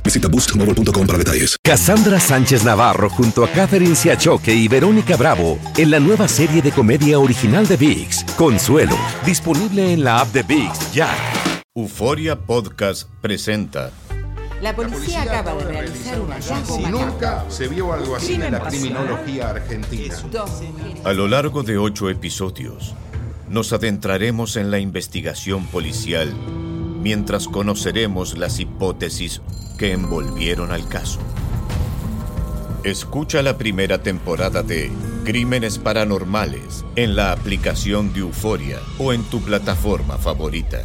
Visita boostmobile.com para detalles. Cassandra Sánchez Navarro junto a Catherine Siachoque y Verónica Bravo en la nueva serie de comedia original de VIX, Consuelo, disponible en la app de VIX ya. Euforia Podcast presenta. La policía acaba de realizar un hallazgo Si nunca se vio algo así en la criminología argentina. A lo largo de ocho episodios, nos adentraremos en la investigación policial mientras conoceremos las hipótesis que envolvieron al caso. Escucha la primera temporada de Crímenes Paranormales en la aplicación de Euforia o en tu plataforma favorita.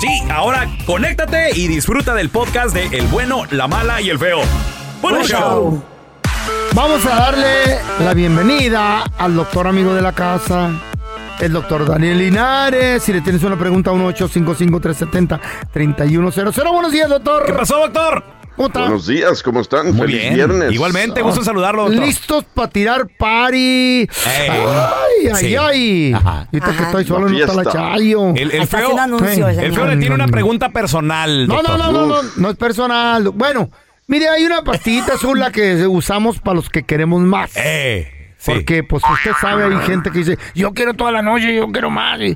Sí, ahora conéctate y disfruta del podcast de El bueno, la mala y el feo. ¡Buen show! show. Vamos a darle la bienvenida al doctor amigo de la casa, el doctor Daniel Linares. Si le tienes una pregunta, 1-855-370-3100. Buenos días, doctor. ¿Qué pasó, doctor? ¿Cómo está? Buenos días, ¿cómo están? Muy Feliz bien. viernes. Igualmente, gusto en saludarlo, doctor. Listos para tirar party. Ay, ay, Sí. ay. Ajá. Ahorita que Ajá. estoy solo no está la chayo. El, el Está feo, el feo le tiene una pregunta personal, No, no, doctor. no, no, no, no es personal. Bueno, mire, hay una pastillita azul la que usamos para los que queremos más. Eh, sí. Porque, pues, usted sabe, hay gente que dice, yo quiero toda la noche, yo quiero más. Y,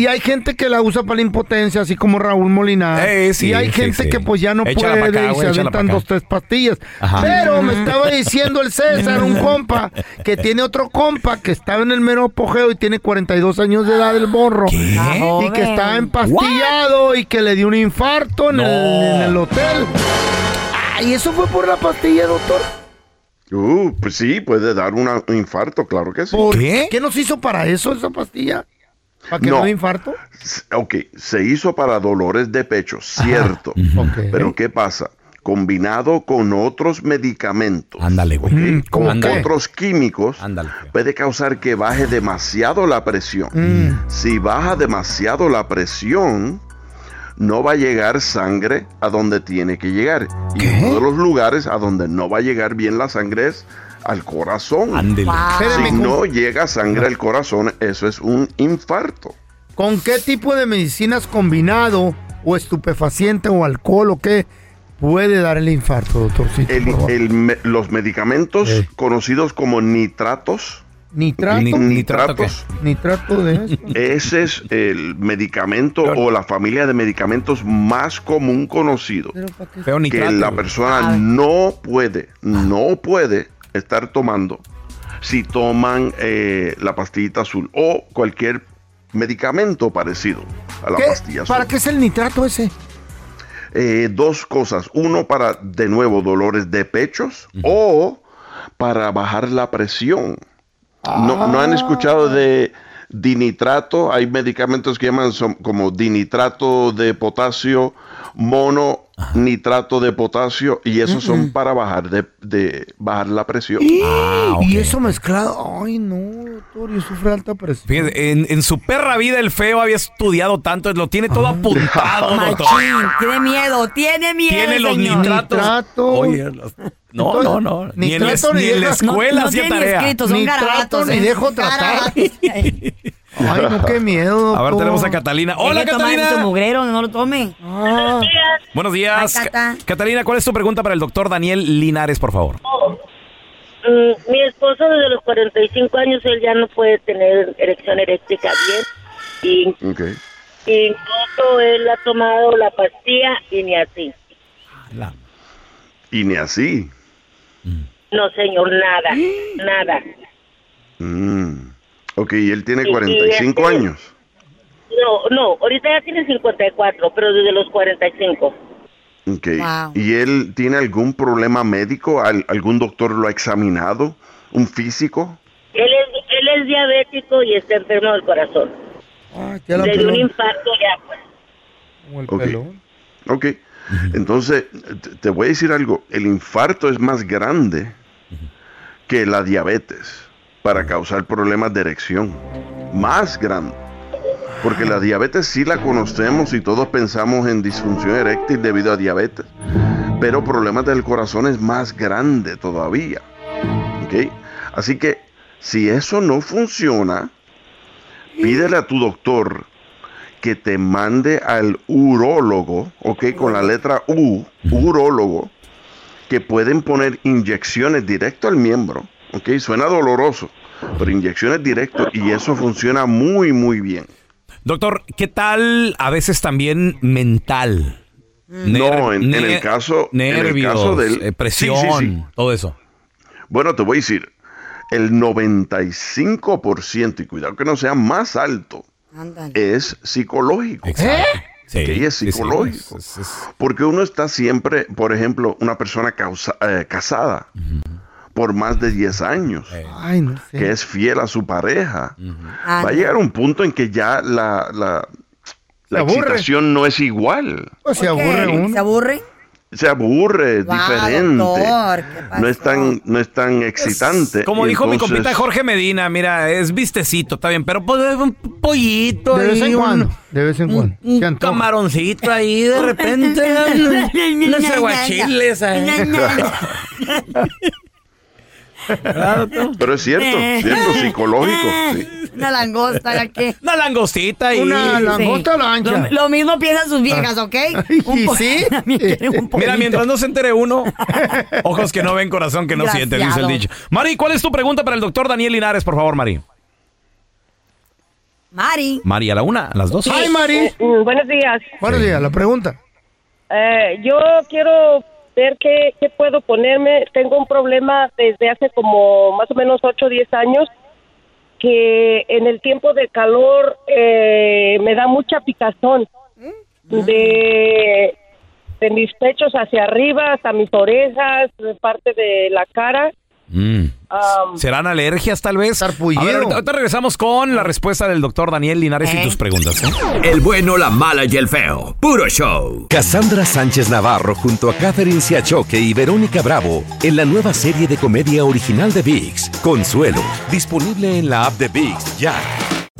y hay gente que la usa para la impotencia, así como Raúl Molinar. Eh, sí, y hay sí, gente sí. que, pues, ya no Échala puede acá, y se aventan dos, tres pastillas. Ajá. Pero me estaba diciendo el César, un compa, que tiene otro compa que estaba en el mero apogeo y tiene 42 años de edad el borro. ¿Qué? Y que estaba empastillado y que le dio un infarto en, No. el, en el hotel. Ah, ¿y eso fue por la pastilla, doctor? Uh, pues sí, puede dar un infarto, claro que sí. ¿Por ¿Qué? ¿Qué nos hizo para eso esa pastilla? ¿Para que No. no dé infarto? Ok, se hizo para dolores de pecho, cierto. Ok. Pero ¿qué pasa? Combinado con otros medicamentos, Ándale, güey. Mm, ¿cómo con qué? otros químicos, Ándale, feo. puede causar que baje demasiado la presión. Mm. Si baja demasiado la presión, no va a llegar sangre a donde tiene que llegar. Y uno de los lugares a donde no va a llegar bien la sangre es al corazón. Ándele. Si ¿con, no llega sangre al corazón, eso es un infarto. con qué tipo de medicinas combinado o estupefaciente o alcohol o qué puede dar el infarto, doctorcito? El- me- los medicamentos Eh. conocidos como nitratos, ¿Nitrato? Ni- nitratos, ¿Nitrato de eso? ese es el medicamento o la familia de medicamentos más común conocido. ¿Pero para qué? Feo que nitrato. la persona no puede, no puede estar tomando si toman eh, la pastillita azul o cualquier medicamento parecido a la ¿Qué? pastilla azul. ¿Para qué es el nitrato ese? Eh, dos cosas. Uno para, de nuevo, dolores de pechos o para bajar la presión. No, ¿No han escuchado de dinitrato? Hay medicamentos que llaman como dinitrato de potasio, mono nitrato de potasio y esos son para bajar de, de bajar la presión. Ah, ok. Y eso mezclado, ay no, doctor, yo sufro alta presión. Fíjese, en, en su perra vida el feo había estudiado tanto, lo tiene todo apuntado, doctor. Machín, tiene miedo, tiene miedo. Tiene los señor. nitratos. Nitrato. Oye, los- no, no, no. Ni, en, la- Nitrato ni ni en la escuela no, no hacía tarea. escrito, son Ni garabatos, trato, ni ¿eh? dejo tratar. Ay, no, qué miedo, A ver, tenemos a Catalina. Hola, Catalina. mugrero, no lo tome. Ah, Buenos días. Ay, Cata. Ca- Catalina, ¿cuál es tu pregunta para el doctor Daniel Linares, por favor? Mm, mi esposo desde los 45 años, él ya no puede tener erección eléctrica bien. Y Ok. incluso él ha tomado la pastilla y ni así. La- Y ni así. No, señor, nada, nada. Mm. Ok, y él tiene Y- y 45 este- años. No, no, ahorita ya tiene 54, pero desde los 45. Ok. Wow. ¿Y él tiene algún problema médico? ¿Al- ¿Algún doctor lo ha examinado? ¿Un físico? Él es, él es diabético y está enfermo del corazón. ay, qué la Le dio un infarto ya. pues. Como el Ok. pelón. Ok. Entonces, te voy a decir algo. El infarto es más grande que la diabetes para causar problemas de erección. Más grande. Porque la diabetes sí la conocemos y todos pensamos en disfunción eréctil debido a diabetes. Pero problemas del corazón es más grande todavía. Así que si eso no funciona, pídele a tu doctor que te mande al urólogo, ¿ok? Con la letra U, urólogo, que pueden poner inyecciones directo al miembro, ¿ok? Suena doloroso, pero inyecciones directo y eso funciona muy, muy bien. Doctor, ¿qué tal a veces también mental? No, en- en el caso- en el nervios, caso del- eh, presión, Sí, sí, sí. todo eso. Bueno, te voy a decir, el 95%, y cuidado que no sea más alto, es psicológico. Exacto. Sí, Que es sí, sí, psicológico. es- es- Porque uno está siempre, por ejemplo, una persona causa- eh, casada por más de 10 años, Ay, no sé. que es fiel a su pareja. Ah, Va a llegar un punto en que ya la, la, la excitación no es igual. Pues se aburre uno. ¿Se aburre? Se aburre, es Wow, diferente. doctor, ¿qué no es tan, no es tan excitante. Como y dijo mi compita Jorge Medina, mira, es vistecito, está bien, pero pues un pollito De vez ahí, en un- cuando. De vez en cuando. un antoja. camaroncito ahí de repente, unos aguachiles. Pero es cierto, cierto, psicológico. sí. Una langosta, ¿qué? Una langostita y... Una langosta lancha. Lo, lo mismo piensan sus viejas, ¿ok? ¿Y po- sí? Un Mira, mientras no se entere uno, ojos que no ven, corazón que no siente, dice el dicho. Mari, ¿cuál es tu pregunta para el doctor Daniel Linares, por favor, Mari? Mari. Mari, a la una, a las dos. Ay, Mari. Mm, buenos días. Buenos días, la pregunta. Eh, yo quiero ver qué, qué puedo ponerme. Tengo un problema desde hace como más o menos 8 o 10 años que en el tiempo de calor eh, me da mucha picazón de, de mis pechos hacia arriba hasta mis orejas, parte de la cara. Mm. Am, ¿Serán alergias tal vez? A ver, ahorita, ahorita regresamos con la respuesta del doctor Daniel Linares y ¿Eh? tus preguntas. ¿eh? El bueno, la mala y el feo. Puro show. Cassandra Sánchez Navarro junto a Catherine Siachoque y Verónica Bravo en la nueva serie de comedia original de VIX, Consuelo, disponible en la app de VIX ya.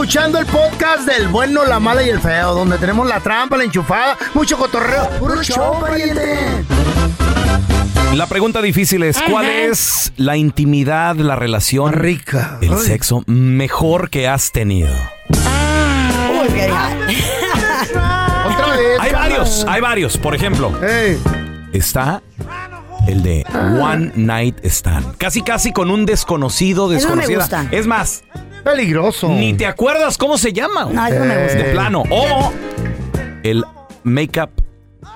Escuchando el podcast del bueno, la mala y el feo, donde tenemos la trampa, la enchufada, mucho cotorreo. ¡Puro show! La pregunta difícil es, ¿cuál es la intimidad, la relación rica, el Ay. sexo mejor que has tenido? Uy, qué Otra vez. Hay varios, hay varios. Por ejemplo, está el de One Night Stand. Casi, casi con un desconocido, Eso no me desconocida. gusta. Es más, Peligroso. ni te acuerdas cómo se llama. No, eso no me gusta. De plano. O el make-up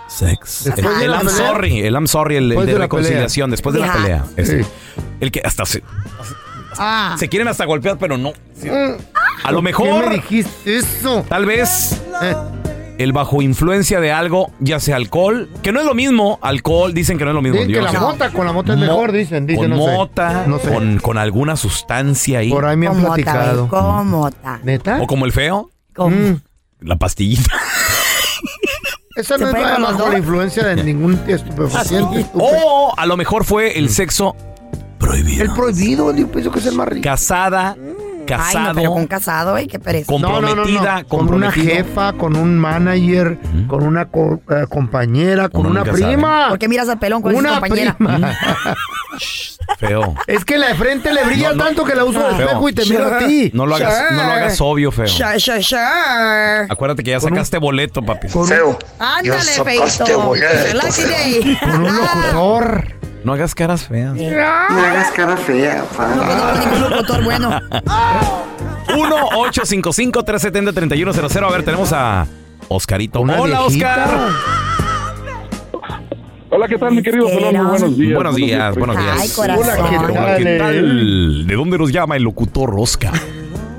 sex. El, I'm pelea. sorry, el I'm sorry, el, de de la reconciliación, después de la pelea. Ese. Sí. El que hasta se, Ah. se quieren hasta golpear, pero no. Mm. A lo ¿Qué mejor, me dijiste eso? tal vez Eh, el bajo influencia de algo, ya sea alcohol, que no es lo mismo, alcohol, dicen que no es lo mismo. dicen que la mota con la mota es Mo- mejor, dicen. dicen con no sé. mota, No sé. con, con alguna sustancia ahí. Por ahí me han ta, platicado. güey, como ta. ¿Neta? O como el feo, Como- Mm. la pastillita. Esa ¿Se no es con bajo la influencia de ningún estupefaciente. o a lo mejor fue el sexo prohibido. El prohibido, yo pienso que es el más rico. Casada, Ay, no, casado, pero con casado, güey, qué pereza. comprometida, Con una jefa, con un manager, con una co- eh, compañera, con Uno una prima. ¿Por qué miras al pelón con Una compañera? prima. Feo. Es que la de frente le brilla No, no. tanto que la uso de Feo. espejo y te mira a ti. No lo hagas, no lo hagas obvio, feo. Acuérdate que ya sacaste boleto, papi. Con un, Ándale, feito. Con un locutor. No hagas caras feas. No conozco ningún locutor bueno. 1-855-370-3100. A ver, tenemos a Oscarito. Una Hola, viejita. Oscar. Hola, ¿qué tal, mi querido? Muy buenos días. Buenos días, buenos días. Ay, corazón. Hola. ¿qué tal? ¿De dónde nos llama el locutor Oscar?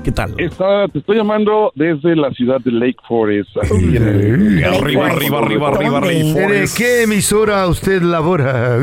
¿Qué tal? Está- te estoy llamando desde la ciudad de Lake Forest. Aquí en el- Arriba, arriba, arriba, arriba, ¿Dónde? arriba. ¿De qué emisora usted labora?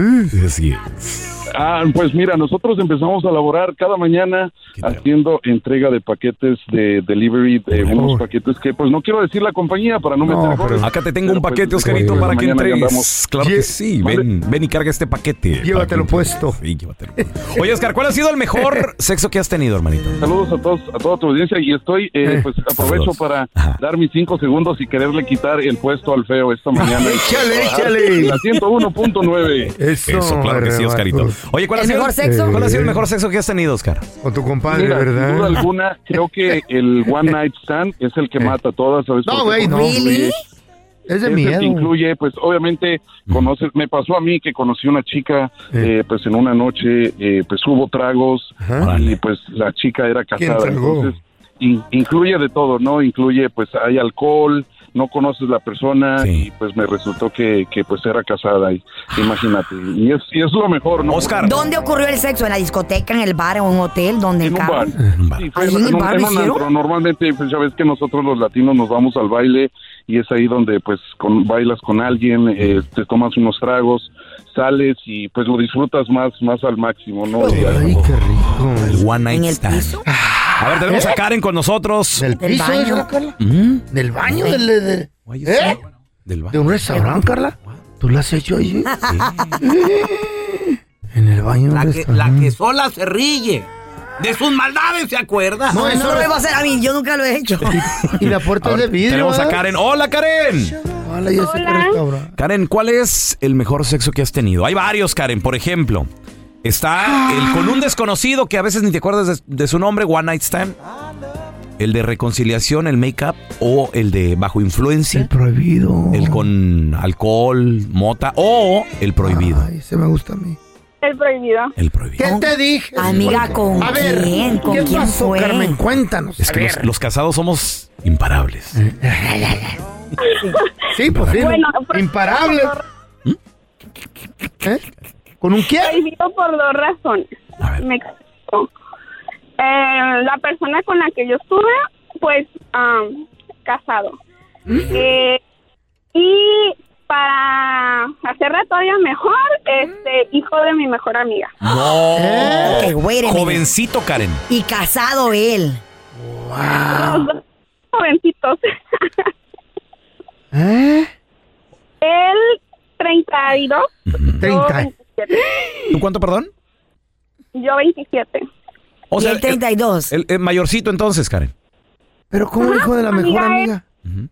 Así es. Ah, pues mira, nosotros empezamos a laborar cada mañana haciendo entrega de paquetes de delivery, de unos paquetes que pues no quiero decir la compañía para no, No, meter pero-. Acá te tengo Pero, un pues, paquete, Oscarito, para que entregues. Claro que sí. Ven, ven y carga este paquete. Llévatelo puesto. Sí, llévatelo. Oye, Oscar, ¿cuál ha sido el mejor sexo que has tenido, hermanito? Saludos a todos, a toda tu audiencia y estoy, eh, Eh, pues aprovecho saludos. para Ajá. dar mis cinco segundos y quererle quitar el puesto al feo esta mañana. Échale, échale. La 101.9. Eso, Eso, claro que sí, hermano. Oscarito. Oye, ¿cuál ha ¿El sido mejor sexo? ¿Cuál ha sido el mejor sexo que has tenido, Oscar? Con tu compadre, Mira, sin duda ¿verdad? alguna, creo que el One Night Stand es el que Eh. mata todas, ¿sabes? No, güey, no. Es de es el miedo. que incluye, pues obviamente, conoces, me pasó a mí que conocí una chica, eh, pues en una noche, eh, pues hubo tragos Ajá. y pues la chica era ¿Quién casada, tragó? entonces in- incluye de todo, ¿no? Incluye, pues hay alcohol, no conoces la persona Sí. y pues me resultó que, que pues era casada, y, imagínate, y es, y es lo mejor, ¿no? Oscar. ¿Dónde ocurrió el sexo? ¿En la discoteca, en el bar, en un hotel? ¿Dónde En el un carro? bar. En un bar. Sí, fue ¿Ahí en, en bar en un antro. Normalmente, pues ya ves que nosotros los latinos nos vamos al baile y es ahí donde pues con, bailas con alguien, eh, te tomas unos tragos, sales y pues lo disfrutas más más al máximo, ¿no? Ay, qué rico. El One ¿En Night el Stand. piso? A ver, tenemos a Karen con nosotros. ¿Del piso baño. eso, Carla? Mm. ¿Del baño? ¿Del, de, de- ¿Eh? Del ¿De baño. un restaurante, Carla? ¿Tú lo has hecho ahí? En el baño de La que, la que sola se ríe. De sus maldades, ¿se acuerda? No, eso no lo iba a hacer a mí, yo nunca lo he hecho. Y la puerta es de vidrio. Tenemos a. Karen. Hola, Karen. Hola, eres cabrón. Karen, ¿cuál es el mejor sexo que has tenido? Hay varios, Karen. Por ejemplo, está el con un desconocido que a veces ni te acuerdas de, de su nombre, One Night Stand. El de reconciliación, el make-up o el de bajo influencia. El prohibido. El con alcohol, mota o el prohibido. Ay, ese me gusta a mí. El prohibido. El prohibido. ¿Qué te dije? Amiga, ¿con A ver, quién? ¿Con ¿qué quién pasó, fue? Carmen? Cuéntanos. Es a que los, casados somos imparables. Sí, pues sí. Bueno, ¿no? por- Imparable. ¿Eh? ¿Con un quién? Prohibido por dos razones. A ver. Me explico. Eh, la persona con la que yo estuve, pues, casado. Eh, y para hacerla todavía mejor, este, hijo de mi mejor amiga. No. Ok, wait a minute. Jovencito, Karen. Y casado él. Los dos jovencitos. ¿Eh? Él, 32. Yo, 30. 27. ¿Tú cuánto, perdón? Yo, 27. O y el 32. El, el mayorcito entonces, Karen. Pero ¿cómo Ajá, hijo de la mejor amiga, amiga?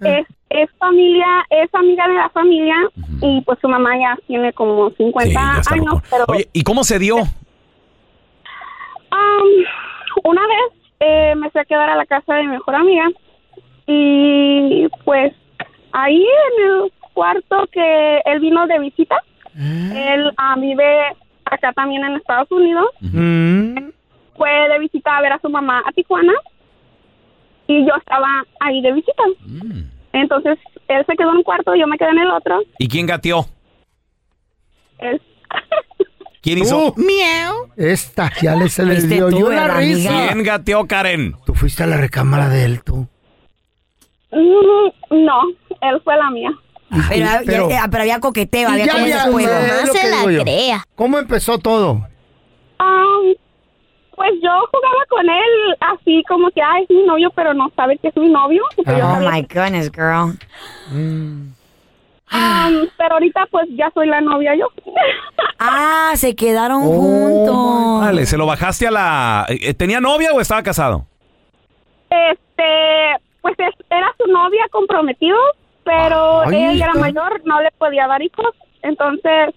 es, es familia, es amiga de la familia y pues su mamá ya tiene como 50 Sí, ya está años, pero Oye, ¿y cómo se dio? Am, una vez eh, me fui a quedar a la casa de mi mejor amiga y pues ahí en el cuarto que él vino de visita, él ah, vive acá también en Estados Unidos, fue de visita a ver a su mamá a Tijuana y yo estaba ahí de visita. Entonces él se quedó en un cuarto, yo me quedé en el otro. ¿Y quién gateó? Él ¿Quién hizo? Miau. Esta ya le se le dio yo la ¿verdad, risa. ¿Quién gateó, Karen? Tú fuiste a la recámara de él, tú. Mm, no, él fue la mía. Pero, pero- ya- pero había coqueteo, había como ya, ese juego. lo se la crea. ¿Cómo empezó todo? Am, pues yo jugaba con él así como que, ay, es mi novio, pero no sabe que es mi novio. Oh my goodness, girl. Pero ahorita pues ya soy la novia yo. Ah, se quedaron Oh, juntos. Vale, ¿se lo bajaste a la... eh, ¿Tenía novia o estaba casado? este, pues es- era su novia comprometido, pero Ay, ella era mayor, no le podía dar hijos. Entonces,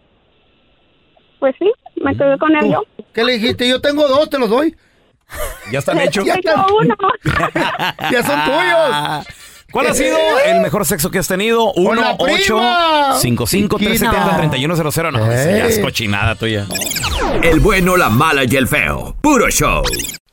pues sí, me quedé con él yo. ¿Qué le dijiste? Yo tengo dos, te los doy. ¿Ya están hechos? Ya Tengo uno. Ya son tuyos. ¿Cuál ha sido el mejor sexo que has tenido? Con 1 la 8 prima. 55 370 3100 No, esa ya es cochinada tuya. El bueno, la mala y el feo. Puro show.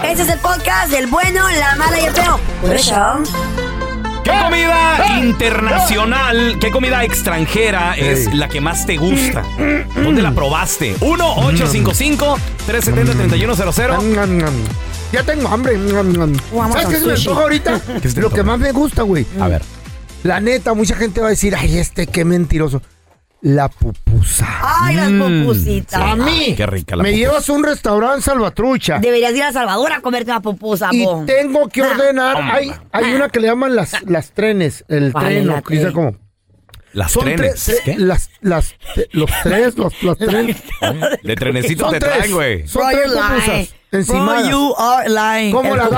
Este es el podcast del bueno, la mala y el feo. Por eso. ¿Qué comida internacional, qué comida extranjera es la que más te gusta? ¿Dónde la probaste? 1-855-370-3100. Ya tengo hambre. ¿Sabes qué se me antoja ahorita? ¿Qué se te Lo que más me gusta, güey. A ver. La neta, mucha gente va a decir, ay, este qué mentiroso. La pupusa. Ay, las Mm, pupusitas. A mí. Qué rica la Me pupusa. llevas a un restaurante salvatrucha. Deberías ir a Salvador a comerte una pupusa, Y po. tengo que ordenar. Ah, Hay, hay una que le llaman las, las trenes. El ¿Cuál es treno. la que dice tren? como. Las Son trenes. tres- ¿Qué? Las, las, te- los tres, los, los trenes. De trenecito Son te tres. traen, güey. Son Bro, tres pupusas. Encimadas. Bro, you are lying. ¿Cómo El la que-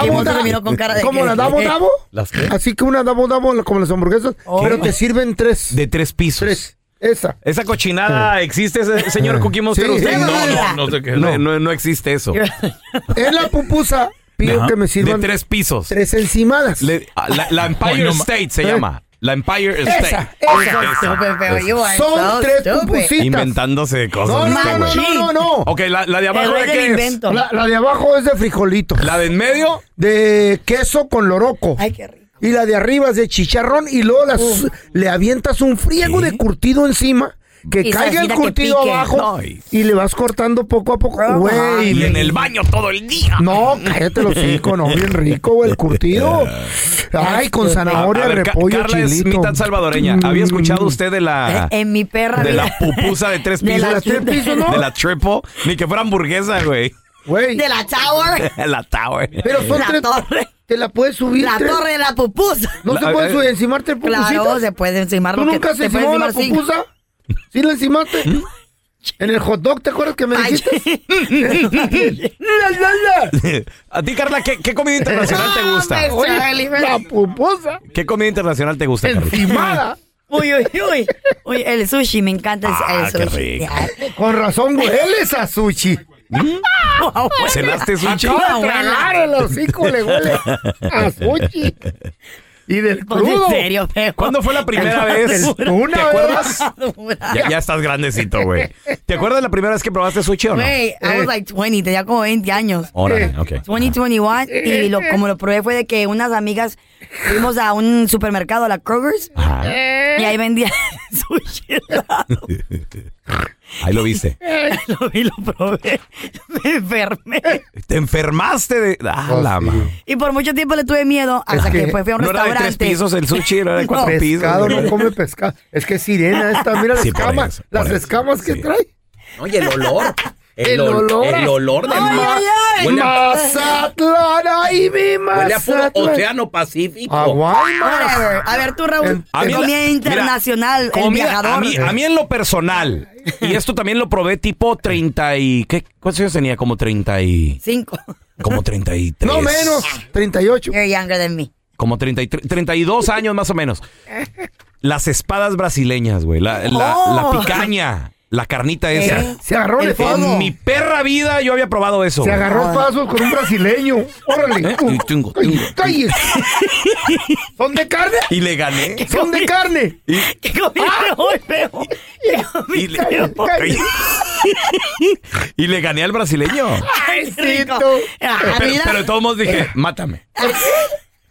la dabo dabo? ¿Las qué? Así que una dabo dabo como las hamburguesas, pero te sirven tres. De tres pisos. Tres. Esa. ¿Esa cochinada existe, señor Cookie Monster? Sí, ¿Usted? no, no, no, sé qué- No. no, no existe eso. Es la pupusa. Pido Ajá. que me sirvan De tres pisos. tres encimadas. Le- ah, la, la Empire State se Eh. llama. La Empire Esa, State. esa. Are Son so tres pupusitas. Inventándose cosas. No, no, este no, no, no, no. Ok, la, la de abajo de qué es? invento. La, la de abajo es de frijolito. La de en medio. De queso con loroco. Ay, qué rico. Y la de arriba es de chicharrón y luego las, le avientas un friego de curtido encima. Que Y caiga el curtido abajo y le vas cortando poco a poco. Güey, Y en el baño todo el día. No, cállate los cinco, no, bien rico, güey, el curtido. Ay, con zanahoria, A ver, repollo, Carla es chilito. mitad salvadoreña. ¿Había escuchado usted de la En mi perra de la pupusa de tres De pisos? la tres pisos, ¿no? De la triple, ni que fuera hamburguesa, güey. Güey, De la tower. la tower. pero son la tres. torre. Te la puedes subir. La tres- torre de la pupusa. No La- se puede eh, subir, encimarte pupusitas. Claro, se puede encimar ¿Tú lo que nunca has te puedes encimado la pupusa? ¿Sí la encimaste? En el hot dog, ¿te acuerdas que me dijiste? A ti, Carla, ¿qué, qué comida internacional te gusta? La pupusa ¿Qué comida internacional te gusta, Carla? Uy, uy, uy. Uy, el sushi, me encanta el, Ah, el qué sushi. rico. Con razón hueles a sushi. ¿Cenaste sushi? Tragar el hocico, le huele a sushi. Y del Pues, crudo. en serio, feo. ¿Cuándo fue la primera vez? Una ¿Te acuerdas? Ya, ya estás grandecito, güey. ¿Te acuerdas la primera vez que probaste sushi o no? Güey, I was like 20, tenía como 20 años. Órale, ok. 2021 y lo, como lo probé fue de que unas amigas fuimos a un supermercado, a la Kroger's, y ahí vendían sushi. Ahí lo viste. lo vi, lo probé, me enfermé. Te enfermaste de. Ah, la ma- Y por mucho tiempo le tuve miedo hasta que, después fui a un no era de restaurante. tres pisos el sushi, era de cuatro pisos. Pescado, no come pescado. Es que es sirena esta, mira las Sí, por escamas. eso, por las eso, escamas que trae. Oye, el olor. El ol- olor. El olor de Ay, ma- ay, ay. Huele a, Mazatlán, ay, mi huele a puro Mazatlán. océano Pacífico. Whatever. A ver, tú, Raúl, A mí la- comida mira, internacional, el comida- viajador. A mí, a mí en lo personal, y esto también lo probé tipo 30 y... ¿qué, ¿Cuántos años tenía? Como 30 y... Cinco. Como 33. No menos, 38. You're younger than me. Como 33, 32 años más o menos. Las espadas brasileñas, güey. La, la- Oh. la picaña. La carnita esa. Eh, Se agarró el En fuego. mi perra vida yo había probado eso. Se agarró pasos con un brasileño. Órale. ¿Eh? Tungo, tungo. ¿Son de carne? Y le gané. Son de carne. Y, ¿Qué comida hoy, feo? ¿Qué y le, Cállese. y le gané al brasileño. Ay. Ah, Pero, pero de todos modos dije, mátame.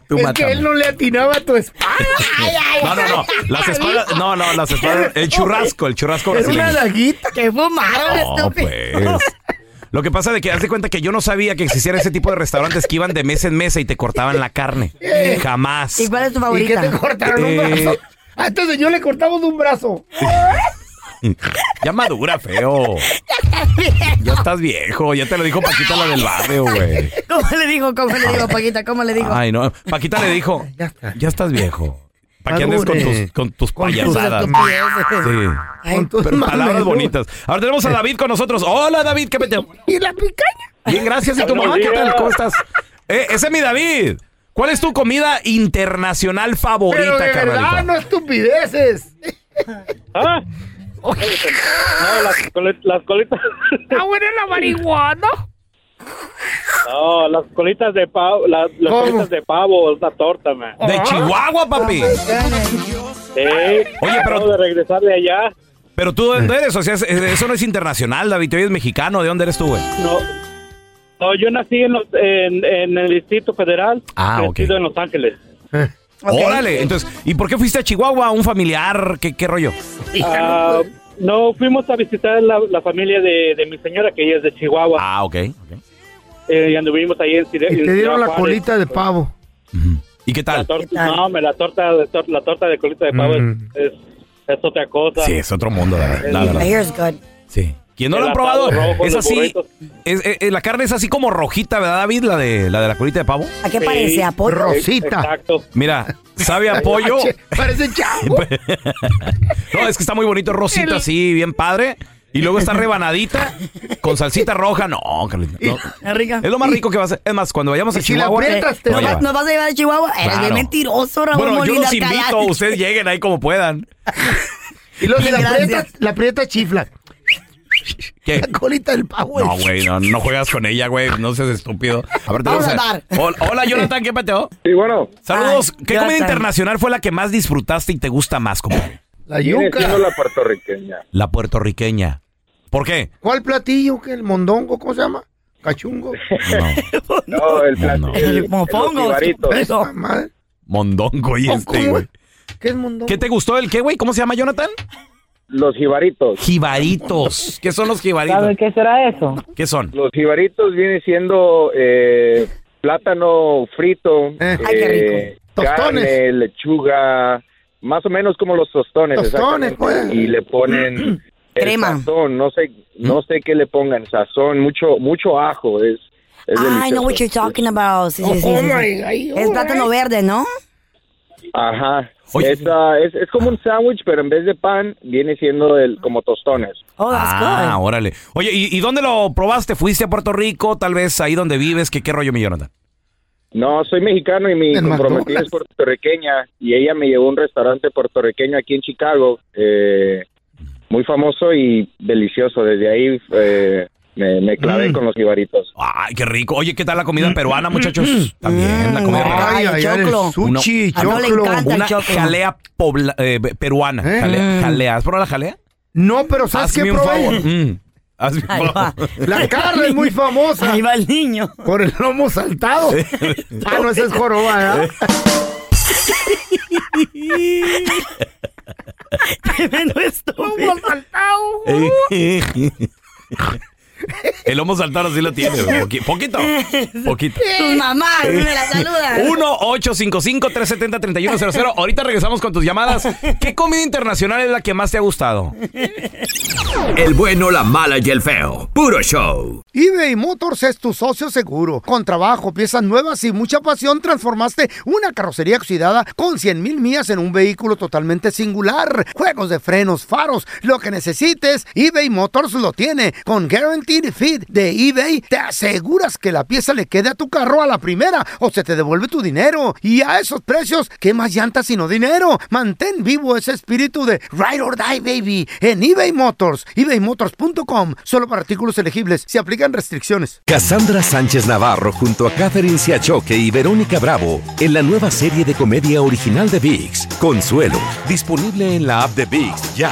Tú Es que él no le atinaba a tu espada. No, no, no. Las espadas, no, no, las espadas. El churrasco, el churrasco Es una laguita. Que fumaron, No, estúpido. pues. Lo que pasa de que haz de cuenta que yo no sabía que existiera ese tipo de restaurantes que iban de mesa en mesa y te cortaban la carne. Jamás. ¿Y cuál es tu ¿Y qué favorita? te cortaron un Eh. brazo? A este señor le cortamos un brazo. Ya madura, feo. Ya estás viejo. Ya te lo dijo Paquita la del barrio, güey. ¿Cómo le dijo? ¿Cómo le dijo, Paquita? ¿Cómo le dijo? Ay, no. Paquita le dijo, Ya está. ya estás viejo. Para que andes con tus, con tus Con tus payasadas. Sí. Ay, Con tus Pero palabras bonitas. Ahora tenemos a David con nosotros. Hola, David, ¿qué mete? ¿Y la picaña? Bien, gracias. ¿Y tu mamá qué tal? ¿Cómo estás? Eh, ese es mi David. ¿Cuál es tu comida internacional favorita, Pero de verdad, carnalito? no estupideces. ¿Ah? No, las, coli- las colitas. ¿Está buena la marihuana? No, las colitas de pavo. Las, las colitas de pavo, la torta, man. De Chihuahua, papi. Sí. Oye, pero- de regresar de allá. Pero tú, ¿de dónde eres? O sea, es- eso no es internacional, David. Tú eres mexicano. ¿De dónde eres tú, güey? No. No, yo nací en, los- en, en el Distrito Federal. Ah, ok. en Los Ángeles. Órale. Entonces, ¿y por qué fuiste a Chihuahua? ¿Un familiar? ¿Qué, qué rollo? Ah, no, fuimos a visitar la, la familia de, de mi señora, que ella es de Chihuahua. Ah, ok. Eh, y anduvimos ahí en Cire- Y en te dieron la colita de pavo. ¿Y qué La tal? torta, no, me la torta, de tor- la torta de colita de pavo Mm. es, es, es otra cosa. Sí, es otro mundo, la, la verdad. good. Sí. ¿Quién no lo han probado? rojo, Es así. burritos. Es, es- es- la carne es así como rojita, ¿verdad, David? La de la, de la colita de pavo. ¿A qué Sí. parece? ¿A pollo? Rosita. Exacto. Mira, sabe a pollo. Parece chavo. No, es que está muy bonito, rosita así, bien padre. Y luego está rebanadita con salsita roja. No, Carlita, no. ¿Es rica? Es lo más rico que va a ser. Es más, cuando vayamos a si la Chihuahua. aprietas, te lo ¿Nos, voy a va- llevar. nos vas a llevar a Chihuahua? Eres Claro. bien mentiroso, Raúl Bueno, yo los invito, ustedes lleguen ahí como puedan. Y luego si la aprietas, la aprieta chifla. ¿Qué? La colita del pavo. No, güey, no, no juegas con ella, güey. No seas estúpido. A ver, Vamos a dar. Hola, hola, Jonathan, ¿qué pateo? Sí, bueno. Saludos. Ay, ¿Qué comida internacional fue la que más disfrutaste y te gusta más, compadre? La yuca. la puertorriqueña. La puertorriqueña. ¿Por qué? ¿Cuál platillo? ¿Qué? ¿El mondongo? ¿Cómo se llama? ¿Cachungo? No. No, el No, plato. no. El mofongo, eso. Ah, madre. Mondongo y ¿O este, güey. ¿Qué es mondongo? ¿Qué te gustó el qué, güey? ¿Cómo se llama, Jonathan? Los jibaritos. Jibaritos. ¿Qué son los jibaritos? qué será eso? ¿Qué son? Los jibaritos viene siendo eh, plátano frito, Eh. Ay, qué rico. eh, Tostones. carne, lechuga, más o menos como los tostones. Tostones, pues. Y le ponen Crema. sazón, no sé, no sé qué le pongan, sazón, mucho, mucho ajo, es, es I know what delicioso. you're talking about. Sí, sí, sí, Oh, sí, sí. my God. Es plátano verde, ¿no? Ajá. Oye. Es, es, es como un sándwich, pero en vez de pan viene siendo el, como tostones. Oh, that's Ah, good. órale. Oye, ¿y, y dónde lo probaste? ¿Fuiste a Puerto Rico? Tal vez ahí donde vives. ¿Qué, qué rollo, mi Jonathan? No, soy mexicano y mi comprometida es puertorriqueña y ella me llevó a un restaurante puertorriqueño aquí en Chicago, eh, muy famoso y delicioso. Desde ahí eh, me, me clavé Mm. con los ibaritos. Ay, qué rico. Oye, ¿qué tal la comida peruana, muchachos? También la comida peruana. Ay, ay, ay, el sushi, Uno- A no le choclo. el Una choclo. jalea pobla- eh, peruana. ¿Eh? Jalea, Mm. jalea. ¿Has probado la jalea? No, pero ¿sabes Hazme qué un probé? favor. Mm. Hazme un favor. La carne es muy famosa. Ahí va el niño. Por el lomo saltado. ah, no, ese es joroba, ¿verdad? Tremendo estúpido. El lomo saltado sí lo tiene. poqui- poquito. Poquito. Tus mamás me la saludan. 1-855-370-3100. Ahorita regresamos con tus llamadas. ¿Qué comida internacional es la que más te ha gustado? El bueno, la mala y el feo. Puro show. eBay Motors es tu socio seguro. Con trabajo, piezas nuevas y mucha pasión, transformaste una carrocería oxidada con 100 mil millas en un vehículo totalmente singular. Juegos de frenos, faros, lo que necesites, eBay Motors lo tiene. Con Guaranteed De eBay, te aseguras que la pieza le quede a tu carro a la primera o se te devuelve tu dinero. Y a esos precios, ¿qué más llantas sino dinero? Mantén vivo ese espíritu de Ride or Die, baby, en eBay Motors. ebaymotors.com. Solo para artículos elegibles. Se aplican restricciones. Cassandra Sánchez Navarro junto a Catherine Siachoque y Verónica Bravo en la nueva serie de comedia original de VIX, Consuelo, disponible en la app de VIX ya.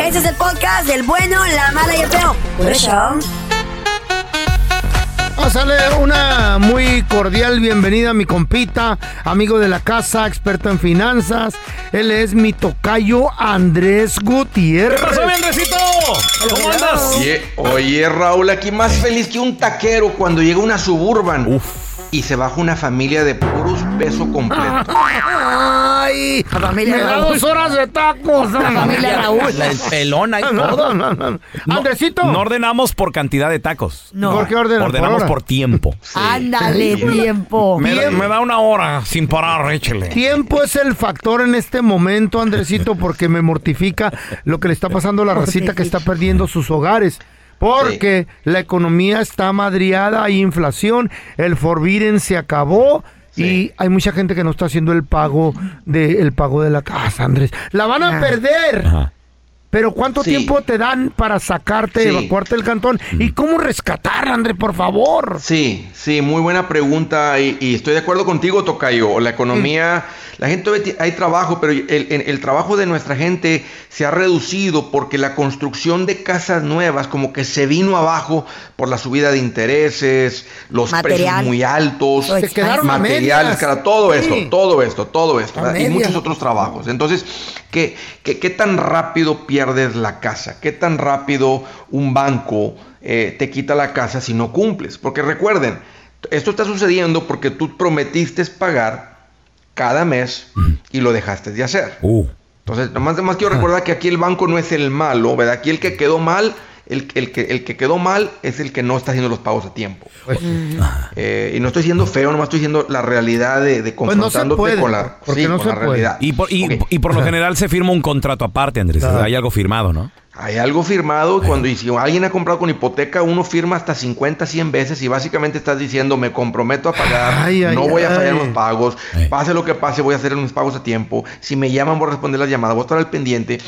Este es el podcast del bueno, la mala y el feo. Por eso. Pásale una muy cordial bienvenida a mi compita, amigo de la casa, experto en finanzas. Él es mi tocayo Andrés Gutiérrez. ¿Qué pasó, mi Andresito? ¿Cómo andas? Oye, oye, Raúl, aquí más feliz que un taquero cuando llega una suburban y se baja una familia de puros peso completo. Ay, familia me da Raúl. dos horas de tacos. La familia Raúl. La- el pelón ahí No, todo. no, no, no. No, Andresito. No ordenamos por cantidad de tacos. No. ¿Por qué ordenan? Ordenamos ¿Por tiempo. Ándale, tiempo. Me, da- me da una hora sin parar, échele. Tiempo es el factor en este momento, Andresito, porque me mortifica lo que le está pasando a la racita que está perdiendo sus hogares. Porque la economía está madriada, hay inflación, el forbidden se acabó y hay mucha gente que no está haciendo el pago de, el pago de la casa, Andrés. La van a perder. Ajá. Pero ¿cuánto Sí. tiempo te dan para sacarte, Sí. evacuarte del cantón? ¿Y cómo rescatar, Andrés, por favor? Sí, sí, muy buena pregunta y, y estoy de acuerdo contigo, Tocayo. La economía, la gente ve- hay trabajo, pero el, el- el trabajo de nuestra gente se ha reducido porque la construcción de casas nuevas como que se vino abajo por la subida de intereses, los Material. precios muy altos, Se quedaron a materiales, cara, todo esto, Sí. todo esto, todo esto, A ¿verdad? y muchos otros trabajos. Entonces, ¿qué, qué, qué tan rápido pierdes la casa? ¿Qué tan rápido un banco eh, te quita la casa si no cumples? Porque recuerden, esto está sucediendo porque tú prometiste pagar cada mes y lo dejaste de hacer. Uh. Entonces, nomás, nomás quiero recordar que aquí el banco no es el malo, ¿verdad? Aquí el que quedó mal, el, el que, el que quedó mal es el que no está haciendo los pagos a tiempo. Pues, Eh, y no estoy siendo feo, nomás estoy diciendo la realidad de, de Pues no confrontándote puede, con la, porque sí, no con se la puede. realidad. Y por, y, por lo general se firma un contrato aparte, Andrés. Hay algo firmado, ¿no? Hay algo firmado cuando y si alguien ha comprado con hipoteca, uno firma hasta 50, 100 veces y básicamente estás diciendo, me comprometo a pagar, Ay, ay, no voy a fallar los pagos, pase lo que pase, voy a hacer mis pagos a tiempo, si me llaman voy a responder las llamadas, voy a estar al pendiente,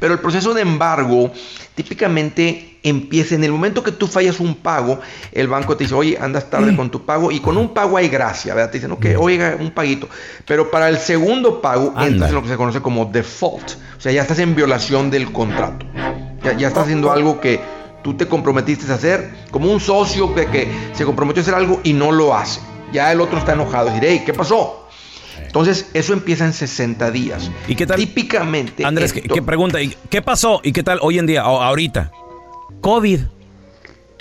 pero el proceso de embargo típicamente empieza en el momento que tú fallas un pago, el banco te dice, oye, andas tarde con tu pago y con un pago hay gracia, ¿verdad? Te dicen, ok, oiga, un paguito, pero para el segundo pago entras en lo que se conoce como default, o sea, ya estás en violación del contrato. Ya, ya estás haciendo algo que tú te comprometiste a hacer, como un socio que, que se comprometió a hacer algo y no lo hace. Ya el otro está enojado, diré, hey, ¿qué pasó? Entonces, eso empieza en 60 días. ¿Y qué tal? Típicamente. Andrés, ¿qué, esto- qué pregunta? ¿Y ¿Qué pasó? ¿Y qué tal hoy en día, ahorita? COVID.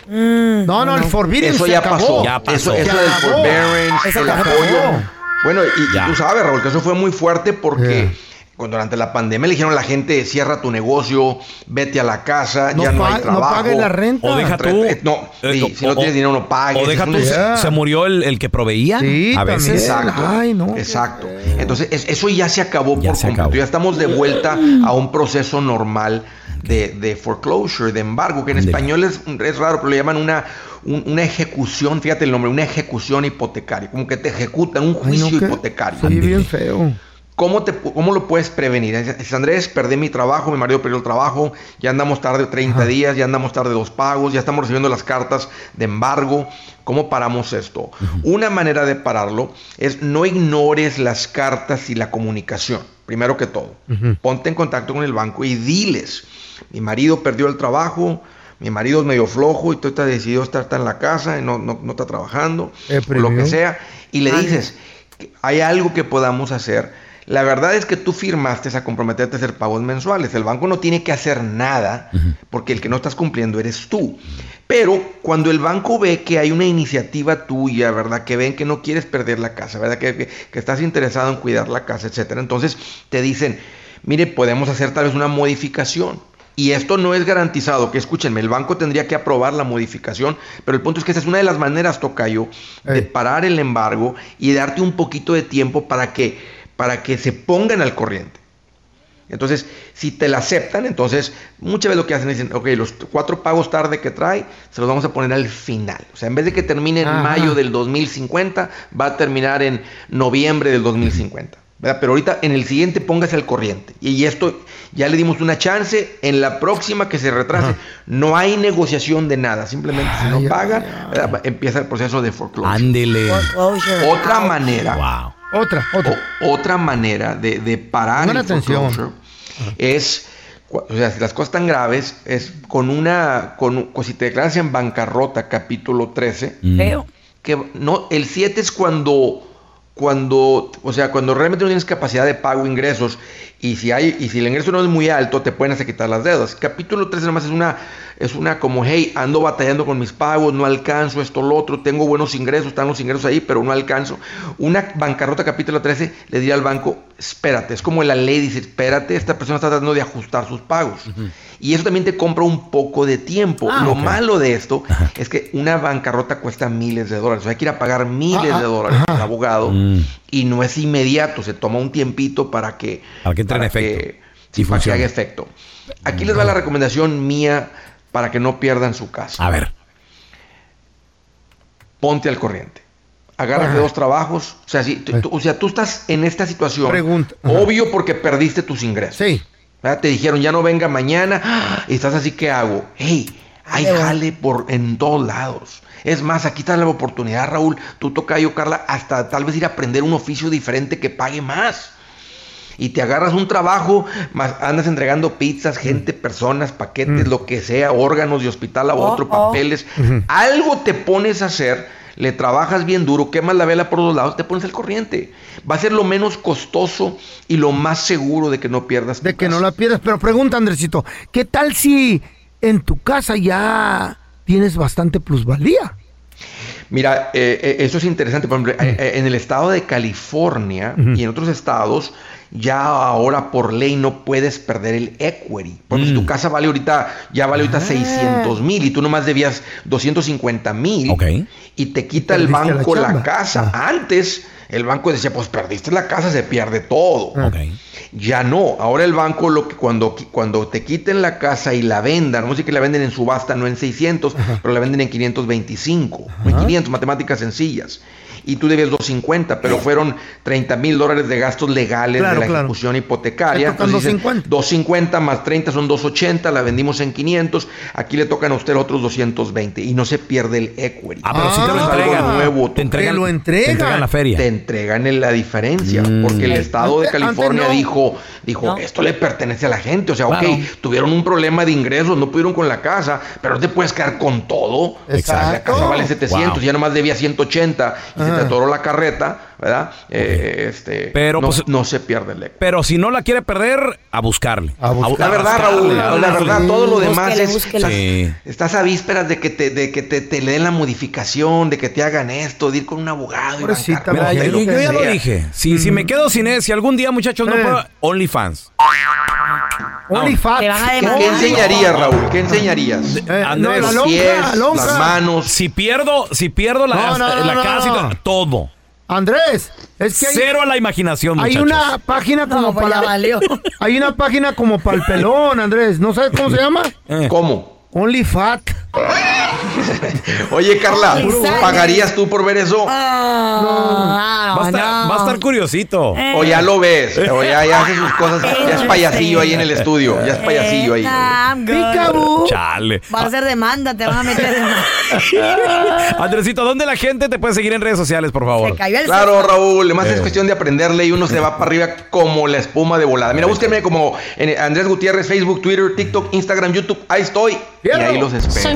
no, no, el forbearance Eso se ya acabó. pasó. Ya pasó. Eso, eso del forbearance, el apoyo. Bueno, y, y tú sabes, Raúl, que eso fue muy fuerte porque Yeah. Cuando durante la pandemia le dijeron a la gente, cierra tu negocio, vete a la casa, No ya no hay no trabajo. pagues la renta. O deja tú. No, sí, eh, si no tienes dinero no pagues. O deja tú, se, se murió el, el que proveía. Sí, a veces. también. Exacto. Ay, no. Exacto. Entonces, es- eso ya se acabó Ya por se completo. acabó. Ya estamos de vuelta a un proceso normal de, de foreclosure, de embargo, que en español es, es raro, pero le llaman una, un- una ejecución, fíjate el nombre, una ejecución hipotecaria, como que te ejecutan un Ay, juicio no, hipotecario. Oye bien feo. ¿Cómo, te, ¿Cómo lo puedes prevenir? Dices, Andrés, perdí mi trabajo, mi marido perdió el trabajo, ya andamos tarde 30 días, ya andamos tarde dos pagos, ya estamos recibiendo las cartas de embargo. ¿Cómo paramos esto? Una manera de pararlo es no ignores las cartas y la comunicación, primero que todo. Ponte en contacto con el banco y diles, mi marido perdió el trabajo, mi marido es medio flojo y tú estás decidido estar en la casa y no, no, no está trabajando, o lo que sea, y le Ay. dices, hay algo que podamos hacer. La verdad es que tú firmaste a comprometerte a hacer pagos mensuales. El banco no tiene que hacer nada porque el que no estás cumpliendo eres tú. Pero cuando el banco ve que hay una iniciativa tuya, ¿verdad? Que ven que no quieres perder la casa, ¿verdad? Que, que- que estás interesado en cuidar la casa, etcétera. Entonces te dicen, mire, podemos hacer tal vez una modificación. Y esto no es garantizado, que escúchenme, el banco tendría que aprobar la modificación, pero el punto es que esa es una de las maneras, Tocayo, de parar el embargo y darte un poquito de tiempo para que, para que se pongan al corriente. Entonces, si te la aceptan, entonces muchas veces lo que hacen es dicen, ok, los cuatro pagos tarde que trae, se los vamos a poner al final. O sea, en vez de que termine en Ajá. mayo del 2050, va a terminar en noviembre del 2050. ¿verdad? Pero ahorita en el siguiente póngase al corriente. Y esto ya le dimos una chance. En la próxima que se retrase, no hay negociación de nada. Simplemente si no pagan, ¿verdad? empieza el proceso de foreclosure. Ándele. Otra manera. Otra, otra. o- otra manera de, de parar Pongan el atención. foreclosure es, o sea, si las cosas están graves, es con una, con, con- si te declaras en bancarrota, capítulo 13, Feo. que no, el 7 es cuando, cuando, o sea, cuando realmente no tienes capacidad de pago ingresos y si hay, y si el ingreso no es muy alto, te pueden hacer quitar las deudas. Capítulo 13 nomás es una, es una como, hey, ando batallando con mis pagos, no alcanzo esto, lo otro, tengo buenos ingresos, están los ingresos ahí, pero no alcanzo. Una bancarrota, capítulo 13, le diría al banco, espérate, es como la ley dice, espérate, esta persona está tratando de ajustar sus pagos. Y eso también te compra un poco de tiempo. Ah, Lo malo de esto es que una bancarrota cuesta miles de dólares. O sea, hay que ir a pagar miles Ah, de ah, dólares al abogado Mm. y no es inmediato. Se toma un tiempito para que, Para que entre en efecto. que- sí, para que funcione. haga efecto. Aquí les va la recomendación mía para que no pierdan su casa. A ver. Ponte al corriente. Agárrate dos trabajos. O sea, si, tú, tú- o sea, tú estás en esta situación. Pregunta. Obvio porque perdiste tus ingresos. Sí. ¿Verdad? Te dijeron, ya no venga mañana. ¡Ah! Y estás así, ¿qué hago? Hey, hay jale por en todos lados. Es más, aquí está la oportunidad, Raúl. Tú toca yo, Carla, hasta tal vez ir a aprender un oficio diferente que pague más. Y te agarras un trabajo, más andas entregando pizzas, gente, personas, paquetes, lo que sea, órganos de hospital a otro, papeles. Algo te pones a hacer, le trabajas bien duro, quemas la vela por los lados, te pones al corriente. Va a ser lo menos costoso y lo más seguro de que no pierdas. De que no la pierdas. Pero pregunta, Andresito, ¿qué tal si en tu casa ya tienes bastante plusvalía? Mira, eh, eh, eso es interesante. Por ejemplo, eh, eh, en el estado de California y en otros estados, ya ahora por ley no puedes perder el equity. Porque si tu casa vale ahorita, ya vale ahorita 600 mil y tú nomás debías 250 mil y te quita el la banco la, casa. Antes el banco decía, pues perdiste la casa, se pierde todo. Ya no, ahora el banco lo que cuando, cuando te quiten la casa y la vendan, no sé que la venden en subasta, no en 600, pero la venden en 525, o en 500, matemáticas sencillas. Y tú debes 250, pero fueron 30 mil dólares de gastos legales Claro, de la claro. ejecución hipotecaria. Entonces dicen, 250. 250 más 30 son 280, la vendimos en 500, aquí le tocan a usted otros 220 y no se pierde el equity. Ah, pero sí te lo es algo entregan. nuevo. Te entregan- Te lo Te entregan. entregan la feria. Te entregan en la diferencia, Mm. porque el estado de California no. dijo, dijo, esto le pertenece a la gente. O sea, Claro. ok, tuvieron un problema de ingresos, no pudieron con la casa, pero no te puedes quedar con todo. Exacto. La casa vale 700, Wow. ya nomás debía 180 y se te Ajá. Atoró la carreta. ¿Verdad? Eh, este, Pero, no, pues- no se pierde el eco. Pero si no la quiere perder, a buscarle. La verdad, Raúl, la verdad, todo lo demás Búsquele, es. búsquele. Sí. Estás a vísperas de que te, de que te, te le den la modificación, de que te hagan esto, de ir con un abogado. y Mira, yo, ya lo dije. Si, si me quedo sin él, si algún día, muchachos, no puedo, OnlyFans. OnlyFans. ¿Qué, enseñarías, Raúl? ¿Qué enseñarías? Eh, no, Andrés, la pies, las manos. Si pierdo, si pierdo la, No, no, no, la no, casa y no. todo, todo. Andrés, es que hay, Cero a la imaginación, hay muchachos. una página como No, pues para valió. hay una página como para el pelón, Andrés. ¿No sabes cómo se llama? Eh. ¿Cómo? OnlyFat. Oye, Carla. ¿pagarías tú por ver eso? Ah, Va a, estar, no. va a estar curiosito. Eh. O ya lo ves, o ya, ya hace sus cosas, ya es payasillo ahí en el estudio, ya es payasillo ahí. Chale. Va a ser demanda, te van a meter demanda. Andresito, ¿dónde la gente te puede seguir en redes sociales, por favor? Se cayó el Claro, Raúl, además Eh. es cuestión de aprenderle y uno se va para arriba como la espuma de volada. Mira, búsquenme como en Andrés Gutiérrez, Facebook, Twitter, TikTok, Instagram, YouTube, ahí estoy. Y ahí los espero. Soy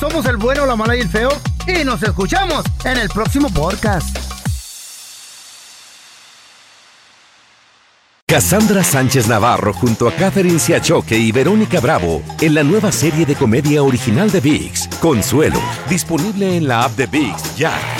Somos el bueno, la mala y el feo. Y nos escuchamos en el próximo podcast. Cassandra Sánchez Navarro junto a Catherine Siachoque y Verónica Bravo en la nueva serie de comedia original de VIX, Consuelo, disponible en la app de VIX ya.